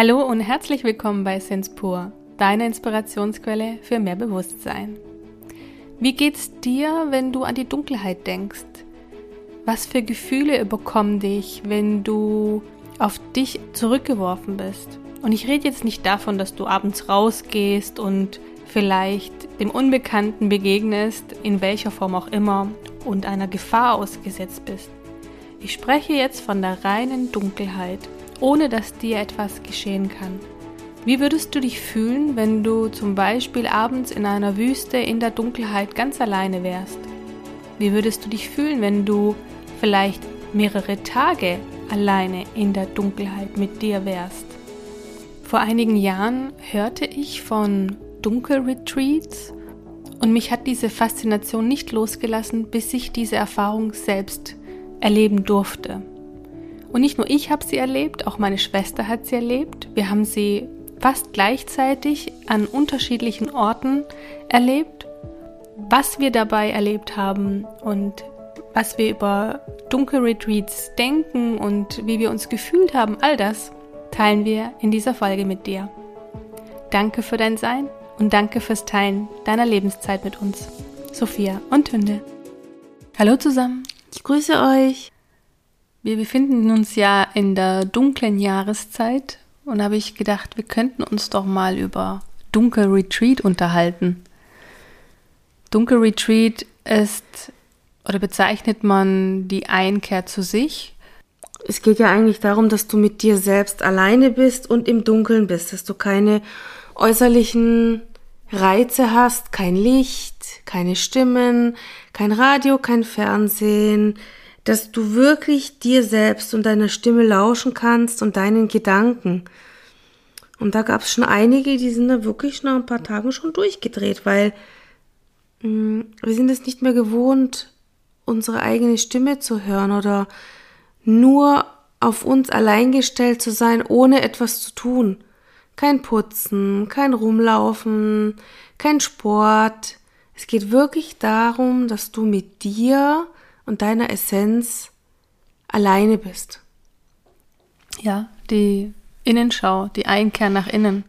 Hallo und herzlich willkommen bei Sinspur, deiner Inspirationsquelle für mehr Bewusstsein. Wie geht's dir, wenn du an die Dunkelheit denkst? Was für Gefühle überkommen dich, wenn du auf dich zurückgeworfen bist? Und ich rede jetzt nicht davon, dass du abends rausgehst und vielleicht dem Unbekannten begegnest, in welcher Form auch immer, und einer Gefahr ausgesetzt bist. Ich spreche jetzt von der reinen Dunkelheit, ohne dass dir etwas geschehen kann. Wie würdest du dich fühlen, wenn du zum Beispiel abends in einer Wüste in der Dunkelheit ganz alleine wärst? Wie würdest du dich fühlen, wenn du vielleicht mehrere Tage alleine in der Dunkelheit mit dir wärst? Vor einigen Jahren hörte ich von Dunkelretreats und mich hat diese Faszination nicht losgelassen, bis ich diese Erfahrung selbst erleben durfte. Und nicht nur ich habe sie erlebt, auch meine Schwester hat sie erlebt. Wir haben sie fast gleichzeitig an unterschiedlichen Orten erlebt. Was wir dabei erlebt haben und was wir über Dunkelretreats denken und wie wir uns gefühlt haben, all das teilen wir in dieser Folge mit dir. Danke für dein Sein und danke fürs Teilen deiner Lebenszeit mit uns. Sophia und Tünde. Hallo zusammen. Ich grüße euch. Wir befinden uns ja in der dunklen Jahreszeit und habe ich gedacht, wir könnten uns doch mal über Dunkelretreat unterhalten. Dunkelretreat ist oder bezeichnet man die Einkehr zu sich. Es geht ja eigentlich darum, dass du mit dir selbst alleine bist und im Dunkeln bist, dass du keine äußerlichen Reize hast, kein Licht, keine Stimmen, kein Radio, kein Fernsehen, dass du wirklich dir selbst und deiner Stimme lauschen kannst und deinen Gedanken. Und da gab es schon einige, die sind da wirklich nach ein paar Tagen schon durchgedreht, weil mh, mm, wir sind es nicht mehr gewohnt, unsere eigene Stimme zu hören oder nur auf uns allein gestellt zu sein, ohne etwas zu tun. Kein Putzen, kein Rumlaufen, kein Sport. Es geht wirklich darum, dass du mit dir und deiner Essenz alleine bist. Ja, die Innenschau, die Einkehr nach innen.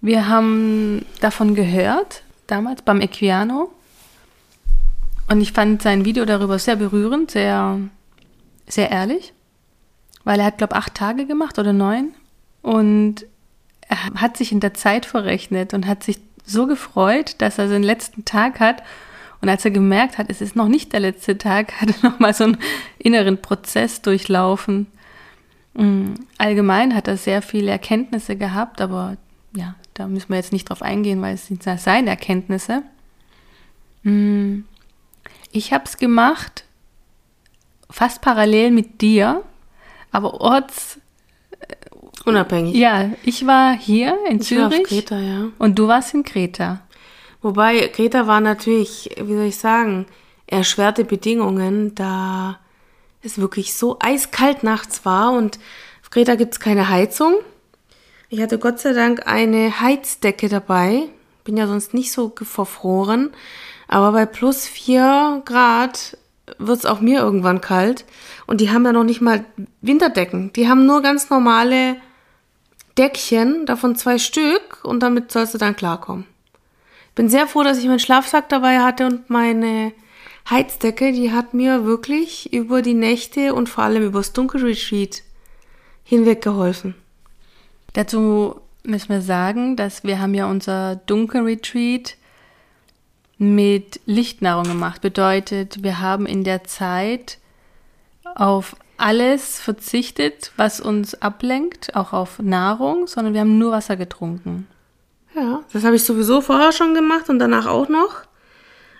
Wir haben davon gehört, damals beim Equiano. Und ich fand sein Video darüber sehr berührend, sehr, sehr ehrlich. Weil er hat, glaube ich, acht Tage gemacht oder neun. Und er hat sich in der Zeit verrechnet und hat sich so gefreut, dass er seinen letzten Tag hat. Und als er gemerkt hat, es ist noch nicht der letzte Tag, hat er nochmal so einen inneren Prozess durchlaufen. Mm, allgemein hat er sehr viele Erkenntnisse gehabt, aber ja, da müssen wir jetzt nicht drauf eingehen, weil es sind seine Erkenntnisse. Mm, ich habe es gemacht, fast parallel mit dir, aber orts Unabhängig. Ja, ich war hier in ich Zürich. War auf Kreta, ja. Und du warst in Kreta. Wobei, Kreta war natürlich, wie soll ich sagen, erschwerte Bedingungen, da es wirklich so eiskalt nachts war und auf Kreta gibt es keine Heizung. Ich hatte Gott sei Dank eine Heizdecke dabei. Bin ja sonst nicht so verfroren. Aber bei plus vier Grad wird es auch mir irgendwann kalt. Und die haben ja noch nicht mal Winterdecken. Die haben nur ganz normale Deckchen, davon zwei Stück und damit sollst du dann klarkommen. Bin sehr froh, dass ich meinen Schlafsack dabei hatte und meine Heizdecke, die hat mir wirklich über die Nächte und vor allem übers Dunkelretreat hinweg geholfen. Dazu müssen wir sagen, dass wir haben ja unser Dunkelretreat mit Lichtnahrung gemacht. Bedeutet, wir haben in der Zeit auf alles verzichtet, was uns ablenkt, auch auf Nahrung, sondern wir haben nur Wasser getrunken. Ja, das habe ich sowieso vorher schon gemacht und danach auch noch.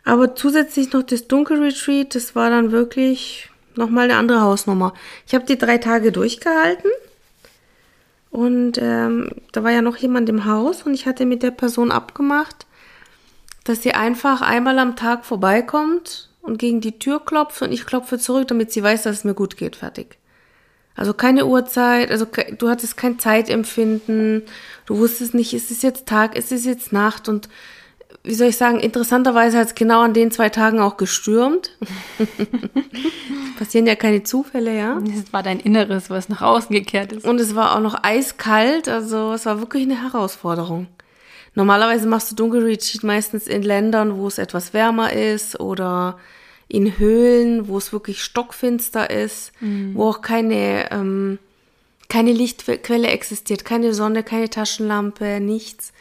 Aber zusätzlich noch das Dunkelretreat, das war dann wirklich nochmal eine andere Hausnummer. Ich habe die drei Tage durchgehalten und ähm, da war ja noch jemand im Haus und ich hatte mit der Person abgemacht, dass sie einfach einmal am Tag vorbeikommt und gegen die Tür klopft und ich klopfe zurück, damit sie weiß, dass es mir gut geht. Fertig. Also keine Uhrzeit, also du hattest kein Zeitempfinden, du wusstest nicht, ist es jetzt Tag, ist es jetzt Nacht und wie soll ich sagen, interessanterweise hat es genau an den zwei Tagen auch gestürmt. passieren ja keine Zufälle, ja. Es war dein Inneres, was nach außen gekehrt ist. Und es war auch noch eiskalt, also es war wirklich eine Herausforderung. Normalerweise machst du Dunkelretreat meistens in Ländern, wo es etwas wärmer ist oder in Höhlen, wo es wirklich stockfinster ist, mhm. wo auch keine, ähm, keine Lichtquelle existiert, keine Sonne, keine Taschenlampe, nichts.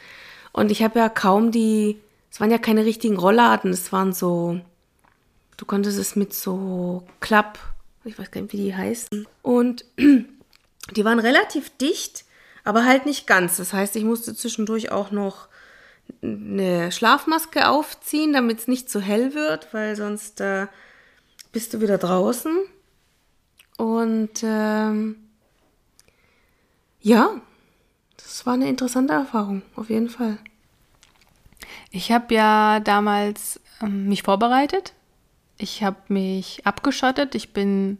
Und ich habe ja kaum die, es waren ja keine richtigen Rollladen, es waren so, du konntest es mit so Klapp, ich weiß gar nicht, wie die heißen. Und die waren relativ dicht, aber halt nicht ganz. Das heißt, ich musste zwischendurch auch noch eine Schlafmaske aufziehen, damit es nicht zu hell wird, weil sonst äh, bist du wieder draußen. Und ähm, ja, das war eine interessante Erfahrung, auf jeden Fall. Ich habe ja damals ähm, mich vorbereitet. Ich habe mich abgeschottet. Ich bin,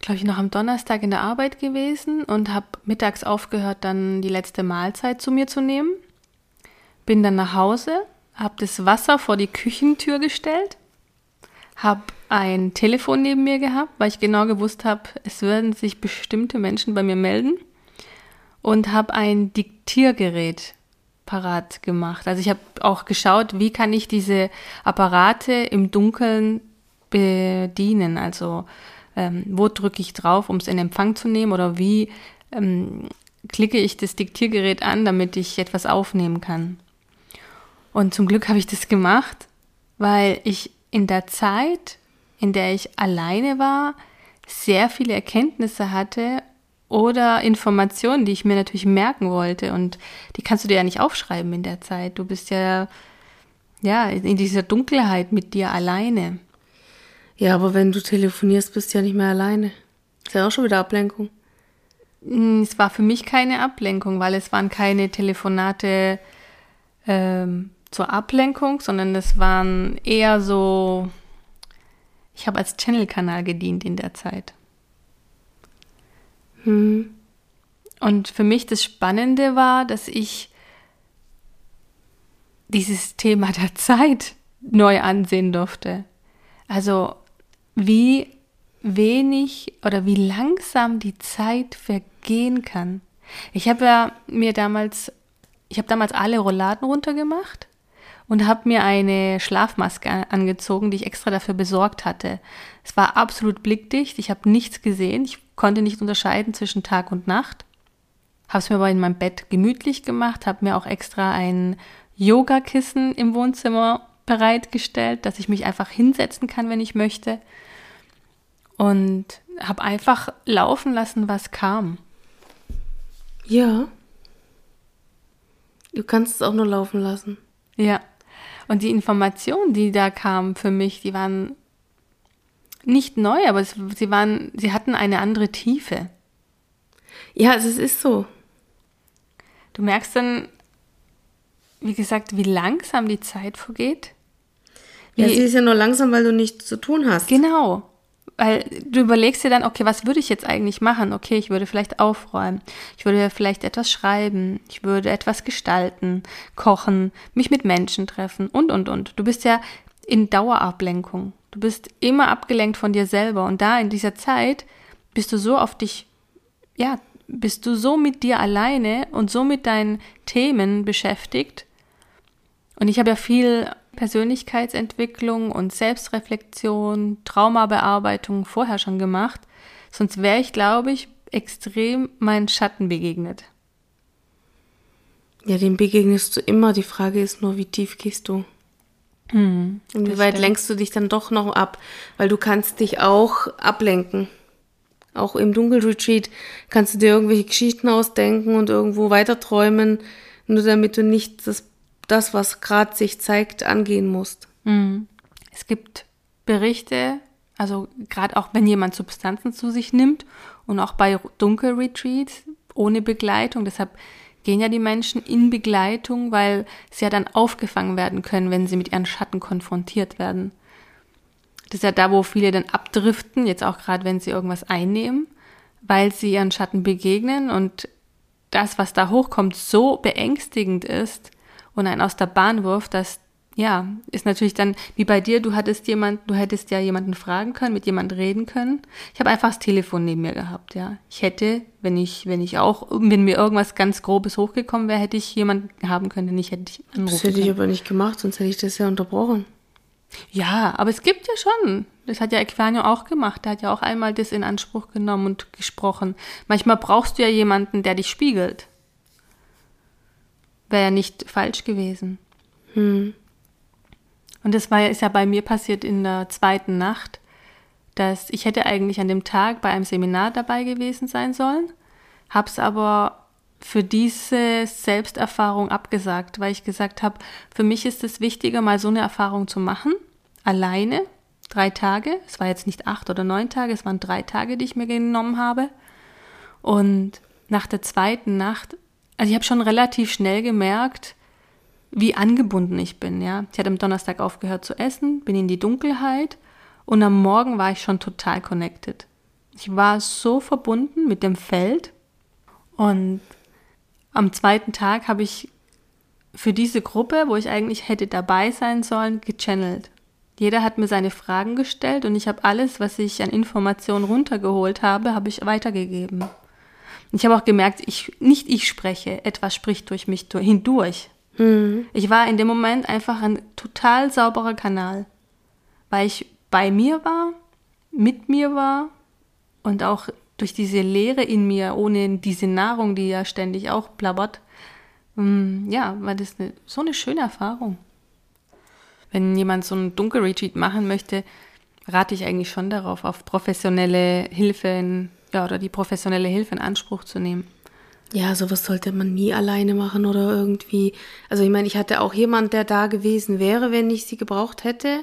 glaube ich, noch am Donnerstag in der Arbeit gewesen und habe mittags aufgehört, dann die letzte Mahlzeit zu mir zu nehmen. Bin dann nach Hause, habe das Wasser vor die Küchentür gestellt, habe ein Telefon neben mir gehabt, weil ich genau gewusst habe, es würden sich bestimmte Menschen bei mir melden und habe ein Diktiergerät parat gemacht. Also ich habe auch geschaut, wie kann ich diese Apparate im Dunkeln bedienen. Also ähm, wo drücke ich drauf, um es in Empfang zu nehmen oder wie ähm, klicke ich das Diktiergerät an, damit ich etwas aufnehmen kann. Und zum Glück habe ich das gemacht, weil ich in der Zeit, in der ich alleine war, sehr viele Erkenntnisse hatte oder Informationen, die ich mir natürlich merken wollte. Und die kannst du dir ja nicht aufschreiben in der Zeit. Du bist ja, ja in dieser Dunkelheit mit dir alleine. Ja, aber wenn du telefonierst, bist du ja nicht mehr alleine. Ist ja auch schon wieder Ablenkung. Hm, es war für mich keine Ablenkung, weil es waren keine Telefonate ähm, zur Ablenkung, sondern es waren eher so, ich habe als Channel-Kanal gedient in der Zeit. Hm. Und für mich das Spannende war, dass ich dieses Thema der Zeit neu ansehen durfte. Also wie wenig oder wie langsam die Zeit vergehen kann. Ich habe ja mir damals, ich habe damals alle Rolladen runtergemacht und habe mir eine Schlafmaske angezogen, die ich extra dafür besorgt hatte. Es war absolut blickdicht, ich habe nichts gesehen, ich konnte nicht unterscheiden zwischen Tag und Nacht. Habe es mir aber in meinem Bett gemütlich gemacht, habe mir auch extra ein Yogakissen im Wohnzimmer bereitgestellt, dass ich mich einfach hinsetzen kann, wenn ich möchte. Und habe einfach laufen lassen, was kam. Ja. Du kannst es auch nur laufen lassen. Ja. Und die Informationen, die da kamen für mich, die waren nicht neu, aber es, sie waren, sie hatten eine andere Tiefe. Ja, also es ist so. Du merkst dann, wie gesagt, wie langsam die Zeit vergeht. Wie, ja, sie ist ja nur langsam, weil du nichts zu tun hast. Genau weil du überlegst dir dann, okay, was würde ich jetzt eigentlich machen? Okay, ich würde vielleicht aufräumen, ich würde vielleicht etwas schreiben, ich würde etwas gestalten, kochen, mich mit Menschen treffen und, und, und. Du bist ja in Dauerablenkung. Du bist immer abgelenkt von dir selber und da in dieser Zeit bist du so auf dich, ja, bist du so mit dir alleine und so mit deinen Themen beschäftigt. Und ich habe ja viel Persönlichkeitsentwicklung und Selbstreflexion, Traumabearbeitung vorher schon gemacht. Sonst wäre ich, glaube ich, extrem meinen Schatten begegnet. Ja, dem begegnest du immer. Die Frage ist nur, wie tief gehst du? Hm, Inwieweit lenkst du dich dann doch noch ab? Weil du kannst dich auch ablenken. Auch im Dunkelretreat kannst du dir irgendwelche Geschichten ausdenken und irgendwo weiter träumen, nur damit du nicht das das, was gerade sich zeigt, angehen musst. Mhm. Es gibt Berichte, also gerade auch wenn jemand Substanzen zu sich nimmt und auch bei Dunkelretreats ohne Begleitung, deshalb gehen ja die Menschen in Begleitung, weil sie ja dann aufgefangen werden können, wenn sie mit ihren Schatten konfrontiert werden. Das ist ja da, wo viele dann abdriften, jetzt auch gerade, wenn sie irgendwas einnehmen, weil sie ihren Schatten begegnen und das, was da hochkommt, so beängstigend ist, und einen aus der Bahn wirft, das ja, ist natürlich dann wie bei dir, du hattest jemand, du hättest ja jemanden fragen können, mit jemand reden können. Ich habe einfach das Telefon neben mir gehabt, ja. Ich hätte, wenn ich, wenn ich auch, wenn mir irgendwas ganz Grobes hochgekommen wäre, hätte ich jemanden haben können, den ich hätte anrufen Das hätte ich aber nicht gemacht, sonst hätte ich das ja unterbrochen. Ja, aber es gibt ja schon. Das hat ja Equanio auch gemacht. Der hat ja auch einmal das in Anspruch genommen und gesprochen. Manchmal brauchst du ja jemanden, der dich spiegelt. Wäre ja nicht falsch gewesen. Hm. Und das war, ist ja bei mir passiert in der zweiten Nacht, dass ich hätte eigentlich an dem Tag bei einem Seminar dabei gewesen sein sollen, habe es aber für diese Selbsterfahrung abgesagt, weil ich gesagt habe, für mich ist es wichtiger, mal so eine Erfahrung zu machen, alleine, drei Tage. Es war jetzt nicht acht oder neun Tage, es waren drei Tage, die ich mir genommen habe. Und nach der zweiten Nacht, also ich habe schon relativ schnell gemerkt, wie angebunden ich bin, ja. Ich hatte am Donnerstag aufgehört zu essen, bin in die Dunkelheit und am Morgen war ich schon total connected. Ich war so verbunden mit dem Feld und am zweiten Tag habe ich für diese Gruppe, wo ich eigentlich hätte dabei sein sollen, gechannelt. Jeder hat mir seine Fragen gestellt und ich habe alles, was ich an Informationen runtergeholt habe, habe ich weitergegeben. Ich habe auch gemerkt, ich, nicht ich spreche, etwas spricht durch mich hindurch. Mhm. Ich war in dem Moment einfach ein total sauberer Kanal, weil ich bei mir war, mit mir war und auch durch diese Leere in mir, ohne diese Nahrung, die ja ständig auch plappert, mm, ja, war das eine, so eine schöne Erfahrung. Wenn jemand so einen Dunkelretreat machen möchte, rate ich eigentlich schon darauf, auf professionelle Hilfe in, ja, oder die professionelle Hilfe in Anspruch zu nehmen. Ja, sowas sollte man nie alleine machen oder irgendwie. Also ich meine, ich hatte auch jemand, der da gewesen wäre, wenn ich sie gebraucht hätte.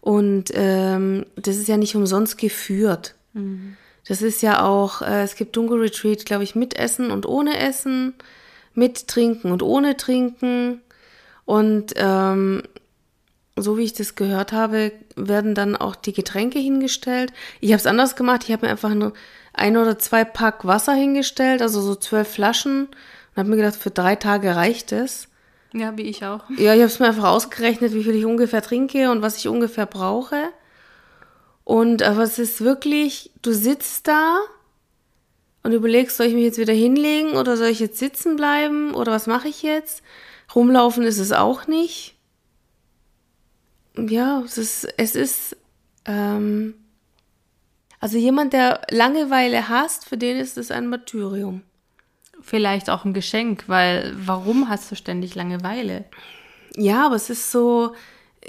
Und ähm, das ist ja nicht umsonst geführt. Mhm. Das ist ja auch, äh, es gibt Dunkelretreat, glaube ich, mit Essen und ohne Essen, mit Trinken und ohne Trinken. Und ähm, so wie ich das gehört habe, werden dann auch die Getränke hingestellt. Ich habe es anders gemacht. Ich habe mir einfach nur ein oder zwei Pack Wasser hingestellt, also so zwölf Flaschen. Und habe mir gedacht, für drei Tage reicht es. Ja, wie ich auch. Ja, ich habe es mir einfach ausgerechnet, wie viel ich ungefähr trinke und was ich ungefähr brauche. Und aber es ist wirklich, du sitzt da und überlegst, soll ich mich jetzt wieder hinlegen oder soll ich jetzt sitzen bleiben oder was mache ich jetzt? Rumlaufen ist es auch nicht. Ja, es ist, es ist, ähm, also jemand, der Langeweile hasst, für den ist es ein Martyrium. Vielleicht auch ein Geschenk, weil warum hast du ständig Langeweile? Ja, aber es ist so,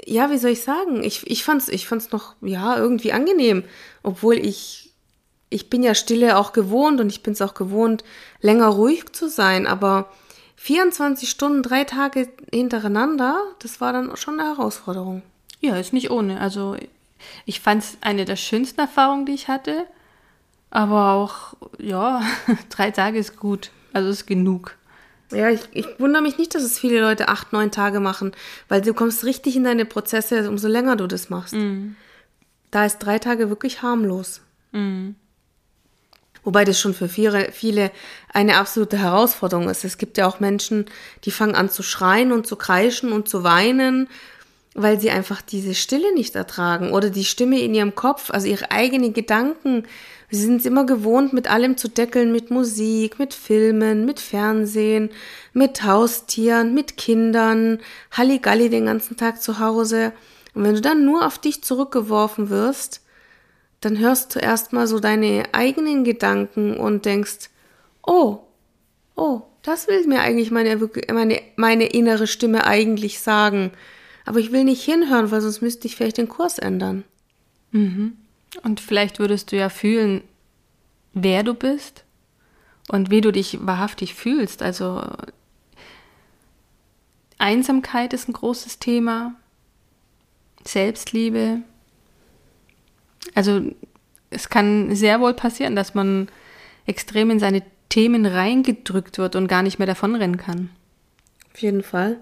ja, wie soll ich sagen? Ich, ich fand's, ich fand's noch, ja, irgendwie angenehm. Obwohl ich, ich bin ja Stille auch gewohnt und ich bin es auch gewohnt, länger ruhig zu sein. Aber 24 Stunden, drei Tage hintereinander, das war dann schon eine Herausforderung. Ja, ist nicht ohne. Also ich fand es eine der schönsten Erfahrungen, die ich hatte. Aber auch, ja, drei Tage ist gut. Also ist genug. Ja, ich, ich wundere mich nicht, dass es viele Leute acht, neun Tage machen, weil du kommst richtig in deine Prozesse, umso länger du das machst. Mm. Da ist drei Tage wirklich harmlos. Mm. Wobei das schon für viele, viele eine absolute Herausforderung ist. Es gibt ja auch Menschen, die fangen an zu schreien und zu kreischen und zu weinen, weil sie einfach diese Stille nicht ertragen oder die Stimme in ihrem Kopf, also ihre eigenen Gedanken Sie sind es immer gewohnt, mit allem zu deckeln, mit Musik, mit Filmen, mit Fernsehen, mit Haustieren, mit Kindern, Halligalli den ganzen Tag zu Hause. Und wenn du dann nur auf dich zurückgeworfen wirst, dann hörst du erstmal so deine eigenen Gedanken und denkst, oh, oh, das will mir eigentlich meine, meine, meine innere Stimme eigentlich sagen. Aber ich will nicht hinhören, weil sonst müsste ich vielleicht den Kurs ändern. Mhm. Und vielleicht würdest du ja fühlen, wer du bist und wie du dich wahrhaftig fühlst. Also Einsamkeit ist ein großes Thema, Selbstliebe. Also es kann sehr wohl passieren, dass man extrem in seine Themen reingedrückt wird und gar nicht mehr davonrennen kann. Auf jeden Fall.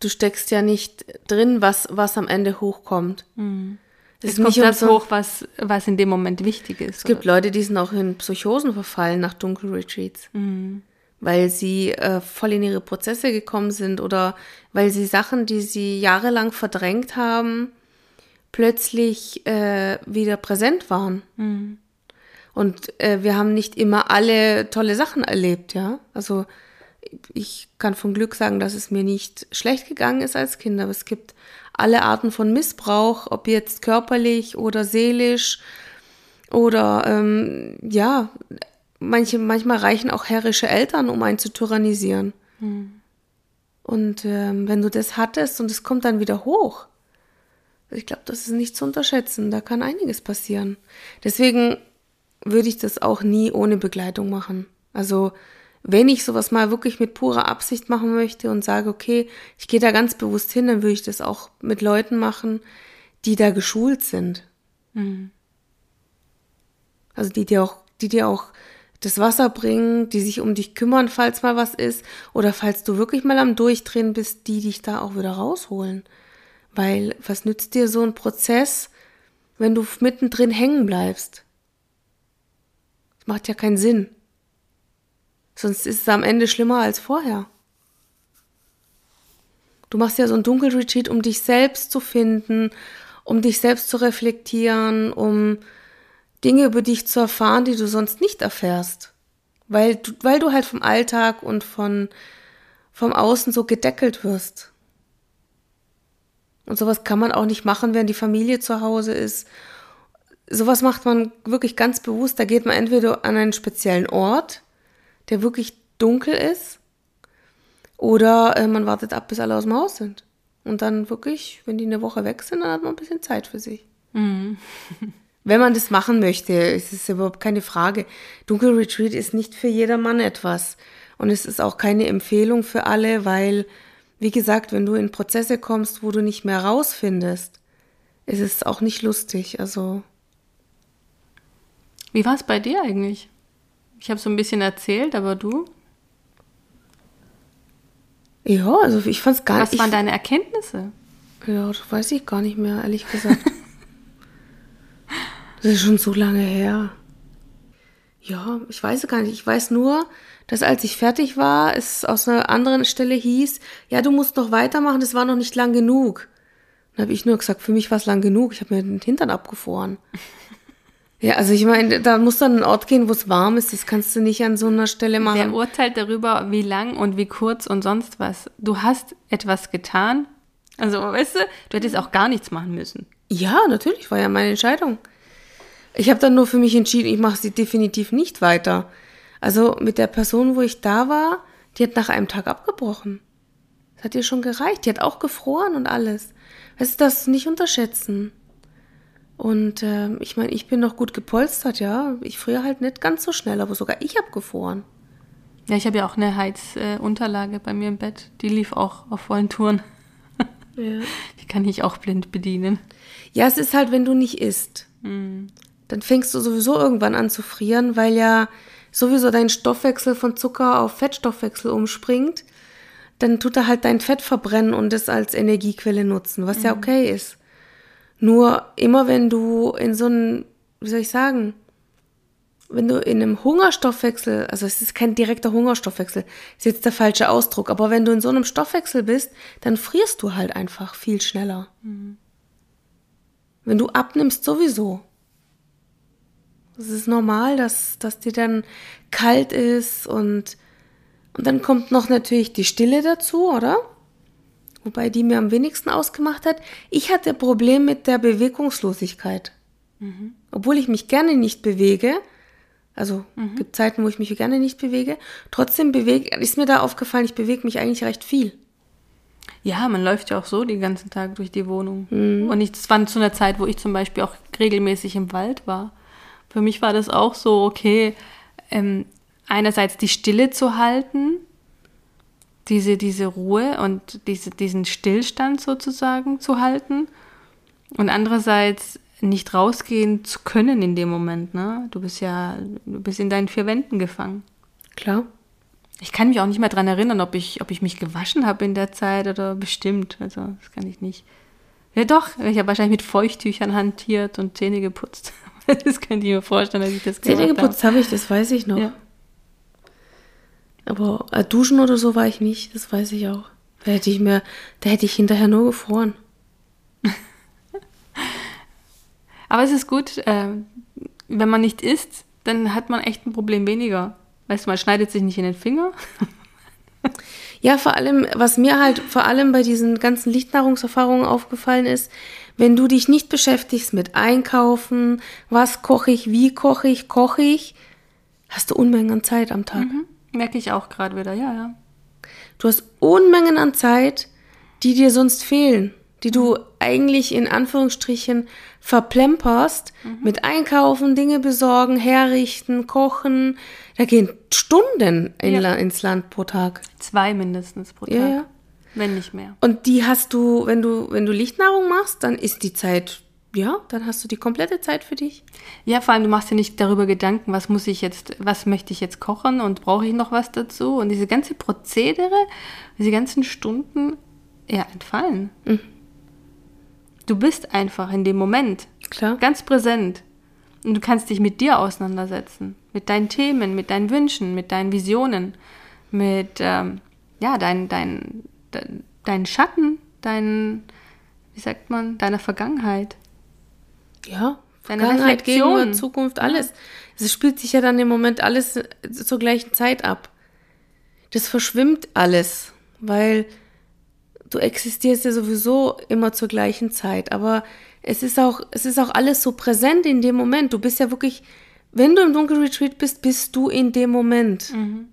Du steckst ja nicht drin, was, was am Ende hochkommt. Mhm. Es kommt das hoch, was, was in dem Moment wichtig ist. Es gibt Leute, die sind auch in Psychosen verfallen nach Dunkelretreats. Mhm. weil sie äh, voll in ihre Prozesse gekommen sind oder weil sie Sachen, die sie jahrelang verdrängt haben, plötzlich äh, wieder präsent waren. Mhm. Und äh, wir haben nicht immer alle tolle Sachen erlebt, ja. Also ich kann von Glück sagen, dass es mir nicht schlecht gegangen ist als Kind, aber es gibt alle Arten von Missbrauch, ob jetzt körperlich oder seelisch oder ähm, ja, manche, manchmal reichen auch herrische Eltern, um einen zu tyrannisieren. Mhm. Und ähm, wenn du das hattest und es kommt dann wieder hoch, ich glaube, das ist nicht zu unterschätzen. Da kann einiges passieren. Deswegen würde ich das auch nie ohne Begleitung machen. Also wenn ich sowas mal wirklich mit purer Absicht machen möchte und sage, okay, ich gehe da ganz bewusst hin, dann würde ich das auch mit Leuten machen, die da geschult sind. Mhm. Also die dir auch, die dir auch das Wasser bringen, die sich um dich kümmern, falls mal was ist, oder falls du wirklich mal am Durchdrehen bist, die dich da auch wieder rausholen. Weil was nützt dir so ein Prozess, wenn du mittendrin hängen bleibst? Das macht ja keinen Sinn. Sonst ist es am Ende schlimmer als vorher. Du machst ja so ein Dunkelretreat, um dich selbst zu finden, um dich selbst zu reflektieren, um Dinge über dich zu erfahren, die du sonst nicht erfährst. Weil du, weil du halt vom Alltag und von, vom Außen so gedeckelt wirst. Und sowas kann man auch nicht machen, wenn die Familie zu Hause ist. Sowas macht man wirklich ganz bewusst. Da geht man entweder an einen speziellen Ort, der wirklich dunkel ist, oder äh, man wartet ab, bis alle aus dem Haus sind. Und dann wirklich, wenn die eine Woche weg sind, dann hat man ein bisschen Zeit für sich. Mhm. Wenn man das machen möchte, ist es überhaupt keine Frage. Dunkelretreat ist nicht für jedermann etwas. Und es ist auch keine Empfehlung für alle, weil, wie gesagt, wenn du in Prozesse kommst, wo du nicht mehr rausfindest, ist es auch nicht lustig. Also. Wie war es bei dir eigentlich? Ich habe so ein bisschen erzählt, aber du? Ja, also ich fand es gar nicht. Was waren deine Erkenntnisse? Ja, das weiß ich gar nicht mehr, ehrlich gesagt. Das ist schon so lange her. Ja, ich weiß gar nicht. Ich weiß nur, dass als ich fertig war, es aus einer anderen Stelle hieß, ja, du musst noch weitermachen, das war noch nicht lang genug. Dann habe ich nur gesagt, für mich war es lang genug. Ich habe mir den Hintern abgefroren. Ja, also ich meine, da muss dann ein Ort gehen, wo es warm ist. Das kannst du nicht an so einer Stelle machen. Wer urteilt darüber, wie lang und wie kurz und sonst was? Du hast etwas getan. Also, weißt du, du hättest auch gar nichts machen müssen. Ja, natürlich, war ja meine Entscheidung. Ich habe dann nur für mich entschieden, ich mache sie definitiv nicht weiter. Also mit der Person, wo ich da war, die hat nach einem Tag abgebrochen. Das hat ihr schon gereicht. Die hat auch gefroren und alles. Weißt du, das nicht unterschätzen. Und äh, ich meine, ich bin noch gut gepolstert, ja. Ich friere halt nicht ganz so schnell, aber sogar ich habe gefroren. Ja, ich habe ja auch eine Heizunterlage äh, bei mir im Bett. Die lief auch auf vollen Touren. ja. Die kann ich auch blind bedienen. Ja, es ist halt, wenn du nicht isst. Mhm dann fängst du sowieso irgendwann an zu frieren, weil ja sowieso dein Stoffwechsel von Zucker auf Fettstoffwechsel umspringt. Dann tut er halt dein Fett verbrennen und es als Energiequelle nutzen, was mhm. ja okay ist. Nur immer wenn du in so einem, wie soll ich sagen, wenn du in einem Hungerstoffwechsel, also es ist kein direkter Hungerstoffwechsel, ist jetzt der falsche Ausdruck, aber wenn du in so einem Stoffwechsel bist, dann frierst du halt einfach viel schneller. Mhm. Wenn du abnimmst sowieso. Es ist normal, dass, dass dir dann kalt ist und, und dann kommt noch natürlich die Stille dazu, oder? Wobei die mir am wenigsten ausgemacht hat. Ich hatte Problem mit der Bewegungslosigkeit. Mhm. Obwohl ich mich gerne nicht bewege, also mhm. gibt Zeiten, wo ich mich gerne nicht bewege, trotzdem bewege, ist mir da aufgefallen, ich bewege mich eigentlich recht viel. Ja, man läuft ja auch so den ganzen Tag durch die Wohnung. Mhm. Und ich, das war zu einer Zeit, wo ich zum Beispiel auch regelmäßig im Wald war für mich war das auch so, okay, ähm, einerseits die Stille zu halten, diese, diese Ruhe und diese, diesen Stillstand sozusagen zu halten und andererseits nicht rausgehen zu können in dem Moment. Ne? Du bist ja, du bist in deinen vier Wänden gefangen. Klar. Ich kann mich auch nicht mehr daran erinnern, ob ich, ob ich mich gewaschen habe in der Zeit oder bestimmt. Also das kann ich nicht. Ja doch, ich habe wahrscheinlich mit Feuchttüchern hantiert und Zähne geputzt. das könnte ich mir vorstellen, dass ich das Zähne geputzt habe ich, das weiß ich noch. Ja. Aber äh, duschen oder so war ich nicht, das weiß ich auch. Da hätte ich mir, da hätte ich hinterher nur gefroren. Aber es ist gut, äh, wenn man nicht isst, dann hat man echt ein Problem weniger. Weißt du, man schneidet sich nicht in den Finger. ja, vor allem, was mir halt vor allem bei diesen ganzen Lichtnahrungserfahrungen aufgefallen ist, wenn du dich nicht beschäftigst mit Einkaufen, was koche ich, wie koche ich, koche ich, hast du Unmengen an Zeit am Tag. Mhm. Merke ich auch gerade wieder, ja, ja. Du hast Unmengen an Zeit, die dir sonst fehlen, die du eigentlich in Anführungsstrichen verplemperst mhm. mit Einkaufen, Dinge besorgen, herrichten, kochen. Da gehen Stunden in ja. ins Land pro Tag. Zwei mindestens pro Tag. Ja, ja. Wenn nicht mehr. Und die hast du, wenn du, wenn du Lichtnahrung machst, dann ist die Zeit ja, dann hast du die komplette Zeit für dich. Ja, vor allem du machst dir nicht darüber Gedanken, was muss ich jetzt, was möchte ich jetzt kochen und brauche ich noch was dazu? Und diese ganze Prozedere, diese ganzen Stunden, ja, entfallen. Mhm. Du bist einfach in dem Moment. Klar. Ganz präsent. Und du kannst dich mit dir auseinandersetzen. Mit deinen Themen, mit deinen Wünschen, mit deinen Visionen, mit, ähm, ja, deinen dein, dein, dein Schatten, deinen, wie sagt man, deiner Vergangenheit. Ja, Deine Vergangenheit, Gegenwart, Zukunft, alles. Es spielt sich ja dann im Moment alles zur gleichen Zeit ab. Das verschwimmt alles, weil du existierst ja sowieso immer zur gleichen Zeit. Aber es ist auch, es ist auch alles so präsent in dem Moment. Du bist ja wirklich, wenn du im Dunkelretreat bist, bist du in dem Moment. Mhm.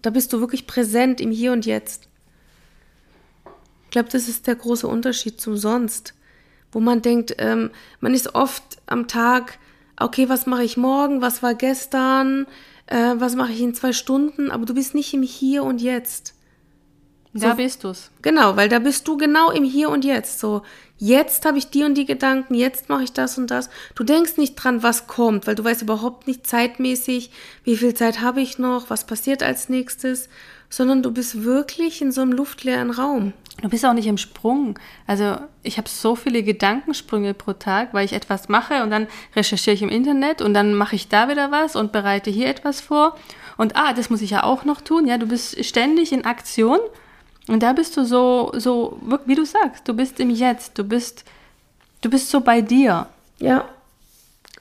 Da bist du wirklich präsent im Hier und Jetzt. Ich glaube, das ist der große Unterschied zum Sonst wo man denkt, ähm, man ist oft am Tag, okay, was mache ich morgen, was war gestern, äh, was mache ich in zwei Stunden, aber du bist nicht im Hier und Jetzt. So, da bist du's. Genau, weil da bist du genau im Hier und Jetzt. So, jetzt habe ich die und die Gedanken, jetzt mache ich das und das. Du denkst nicht dran, was kommt, weil du weißt überhaupt nicht zeitmäßig, wie viel Zeit habe ich noch, was passiert als nächstes, sondern du bist wirklich in so einem luftleeren Raum. Du bist auch nicht im Sprung. Also ich habe so viele Gedankensprünge pro Tag, weil ich etwas mache und dann recherchiere ich im Internet und dann mache ich da wieder was und bereite hier etwas vor. Und ah, das muss ich ja auch noch tun. Ja, du bist ständig in Aktion und da bist du so, so, wie du sagst, du bist im Jetzt, du bist, du bist so bei dir. Ja,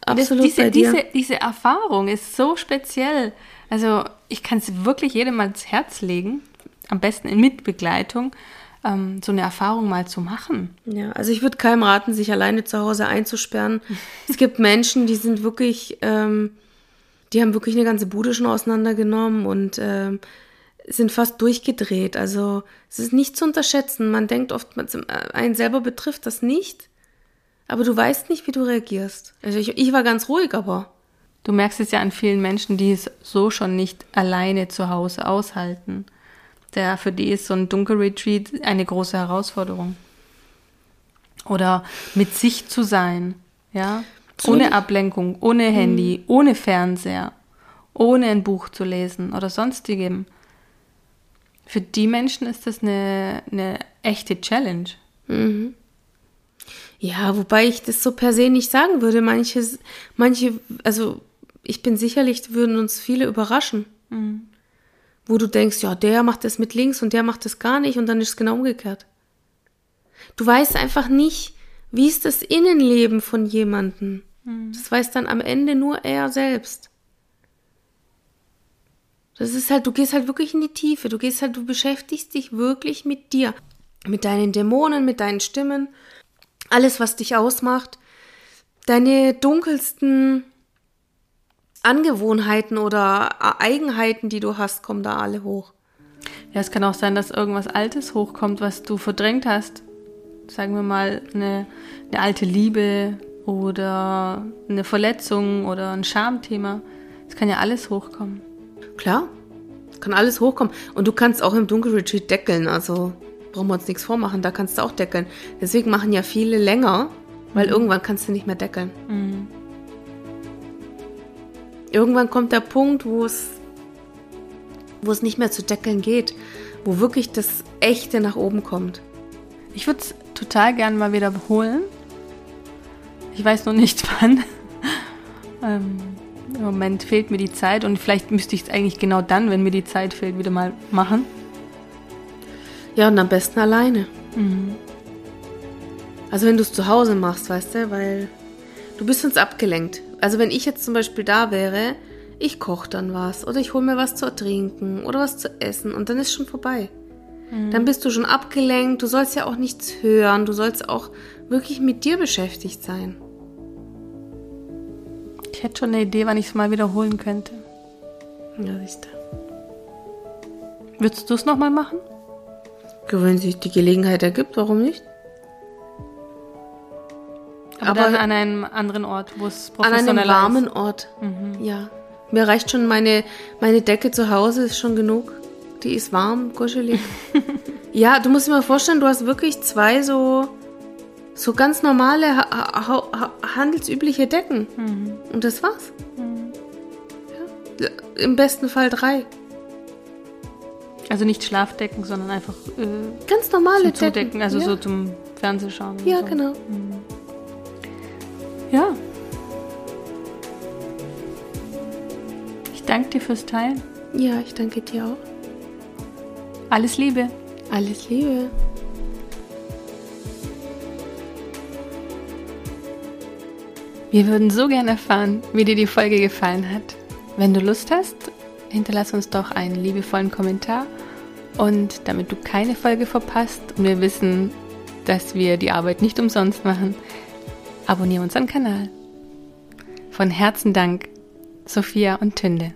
absolut das, diese, bei dir. Diese, diese Erfahrung ist so speziell. Also ich kann es wirklich jedem ans Herz legen, am besten in Mitbegleitung ähm, so eine Erfahrung mal zu machen. Ja, also ich würde keinem raten, sich alleine zu Hause einzusperren. es gibt Menschen, die sind wirklich, ähm, die haben wirklich eine ganze Bude schon auseinandergenommen und ähm, sind fast durchgedreht. Also es ist nicht zu unterschätzen. Man denkt oft, äh, einen selber betrifft das nicht, aber du weißt nicht, wie du reagierst. Also ich, ich war ganz ruhig, aber. Du merkst es ja an vielen Menschen, die es so schon nicht alleine zu Hause aushalten der, für die ist so ein Dunkelretreat eine große Herausforderung. Oder mit sich zu sein, ja, ohne Ablenkung, ohne Handy, mhm. ohne Fernseher, ohne ein Buch zu lesen oder sonstigem. Für die Menschen ist das eine, eine echte Challenge. Mhm. Ja, wobei ich das so per se nicht sagen würde. Manche, manche, also ich bin sicherlich, würden uns viele überraschen. Mhm wo du denkst, ja, der macht das mit links und der macht das gar nicht und dann ist es genau umgekehrt. Du weißt einfach nicht, wie ist das Innenleben von jemandem. Mhm. Das weiß dann am Ende nur er selbst. Das ist halt, du gehst halt wirklich in die Tiefe. Du gehst halt, du beschäftigst dich wirklich mit dir. Mit deinen Dämonen, mit deinen Stimmen. Alles, was dich ausmacht. Deine dunkelsten Angewohnheiten oder Eigenheiten, die du hast, kommen da alle hoch. Ja, es kann auch sein, dass irgendwas Altes hochkommt, was du verdrängt hast. Sagen wir mal eine, eine alte Liebe oder eine Verletzung oder ein Schamthema. Es kann ja alles hochkommen. Klar, kann alles hochkommen. Und du kannst auch im Dunkelretreat deckeln. Also brauchen wir uns nichts vormachen, da kannst du auch deckeln. Deswegen machen ja viele länger, weil mhm. irgendwann kannst du nicht mehr deckeln. Mhm. Irgendwann kommt der Punkt, wo es, wo es nicht mehr zu deckeln geht, wo wirklich das Echte nach oben kommt. Ich würde es total gern mal wiederholen. Ich weiß noch nicht wann. ähm, Im Moment fehlt mir die Zeit und vielleicht müsste ich es eigentlich genau dann, wenn mir die Zeit fehlt, wieder mal machen. Ja, und am besten alleine. Mhm. Also wenn du es zu Hause machst, weißt du, weil du bist sonst abgelenkt. Also wenn ich jetzt zum Beispiel da wäre, ich koche dann was oder ich hole mir was zu trinken oder was zu essen und dann ist schon vorbei. Mhm. Dann bist du schon abgelenkt, du sollst ja auch nichts hören, du sollst auch wirklich mit dir beschäftigt sein. Ich hätte schon eine Idee, wann ich es mal wiederholen könnte. Ja, siehst du. Würdest du es nochmal machen? Wenn sich die Gelegenheit ergibt, warum nicht? Aber, Aber an einem anderen Ort, wo es professioneller ist. An einem warmen ist. Ort, mhm. ja. Mir reicht schon meine, meine Decke zu Hause, ist schon genug. Die ist warm, kuschelig. ja, du musst dir mal vorstellen, du hast wirklich zwei so, so ganz normale, ha ha handelsübliche Decken. Mhm. Und das war's. Mhm. Ja. Im besten Fall drei. Also nicht Schlafdecken, sondern einfach äh, ganz normale Decken. Zudecken, also ja. so zum Fernsehschauen. Ja, so. genau. Mhm. Ja. Ich danke dir fürs Teilen. Ja, ich danke dir auch. Alles Liebe. Alles Liebe. Wir würden so gerne erfahren, wie dir die Folge gefallen hat. Wenn du Lust hast, hinterlass uns doch einen liebevollen Kommentar. Und damit du keine Folge verpasst und wir wissen, dass wir die Arbeit nicht umsonst machen, abonniere unseren Kanal. Von Herzen Dank, Sophia und Tünde.